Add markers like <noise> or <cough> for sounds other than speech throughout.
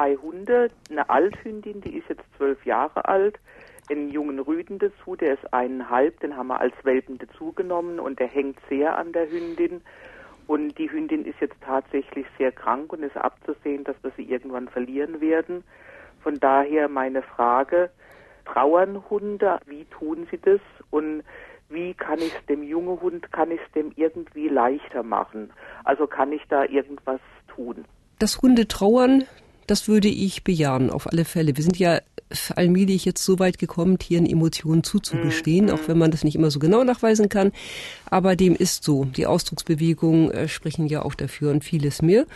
zwei Hunde, eine Althündin, die ist jetzt zwölf Jahre alt, einen jungen Rüden dazu, der ist eineinhalb, den haben wir als Welpen dazugenommen und der hängt sehr an der Hündin. Und die Hündin ist jetzt tatsächlich sehr krank und ist abzusehen, dass wir sie irgendwann verlieren werden. Von daher meine Frage, trauern Hunde, wie tun sie das und wie kann ich es dem jungen Hund, kann ich es dem irgendwie leichter machen? Also kann ich da irgendwas tun? Das Hunde trauern, das würde ich bejahen, auf alle Fälle. Wir sind ja allmählich jetzt so weit gekommen, Tieren Emotionen zuzugestehen, mhm. auch wenn man das nicht immer so genau nachweisen kann. Aber dem ist so. Die Ausdrucksbewegungen äh, sprechen ja auch dafür und vieles mehr.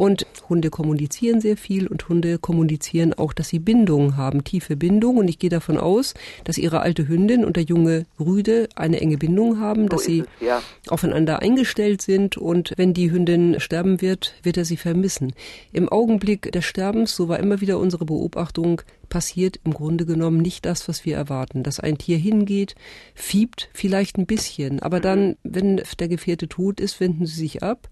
Und Hunde kommunizieren sehr viel und Hunde kommunizieren auch, dass sie Bindungen haben, tiefe Bindungen. Und ich gehe davon aus, dass ihre alte Hündin und der junge Rüde eine enge Bindung haben, so dass sie es, ja. aufeinander eingestellt sind. Und wenn die Hündin sterben wird, wird er sie vermissen. Im Augenblick des Sterbens, so war immer wieder unsere Beobachtung, passiert im Grunde genommen nicht das, was wir erwarten. Dass ein Tier hingeht, fiebt vielleicht ein bisschen, aber mhm. dann, wenn der Gefährte tot ist, wenden sie sich ab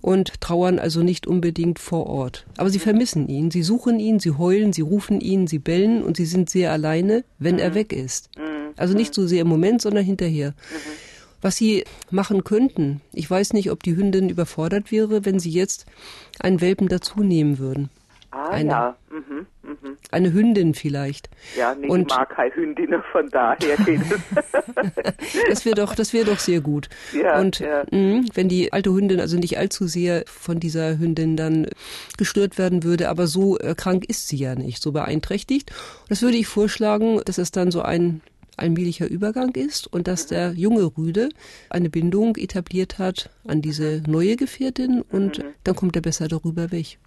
und trauern also nicht unbedingt vor Ort. Aber sie vermissen ihn, sie suchen ihn, sie heulen, sie rufen ihn, sie bellen und sie sind sehr alleine, wenn mhm. er weg ist. Mhm. Also nicht so sehr im Moment, sondern hinterher. Mhm. Was sie machen könnten, ich weiß nicht, ob die Hündin überfordert wäre, wenn sie jetzt einen Welpen dazu nehmen würden. Ah eine, ja. Eine Hündin vielleicht. Ja, nee, und, ich mag keine Hündin, von daher geht es. <laughs> das wäre doch, das wäre doch sehr gut. Ja, und ja. Mh, wenn die alte Hündin also nicht allzu sehr von dieser Hündin dann gestört werden würde, aber so äh, krank ist sie ja nicht, so beeinträchtigt. Das würde ich vorschlagen, dass es dann so ein allmählicher Übergang ist und dass der junge Rüde eine Bindung etabliert hat an diese neue Gefährtin und mhm. dann kommt er besser darüber weg.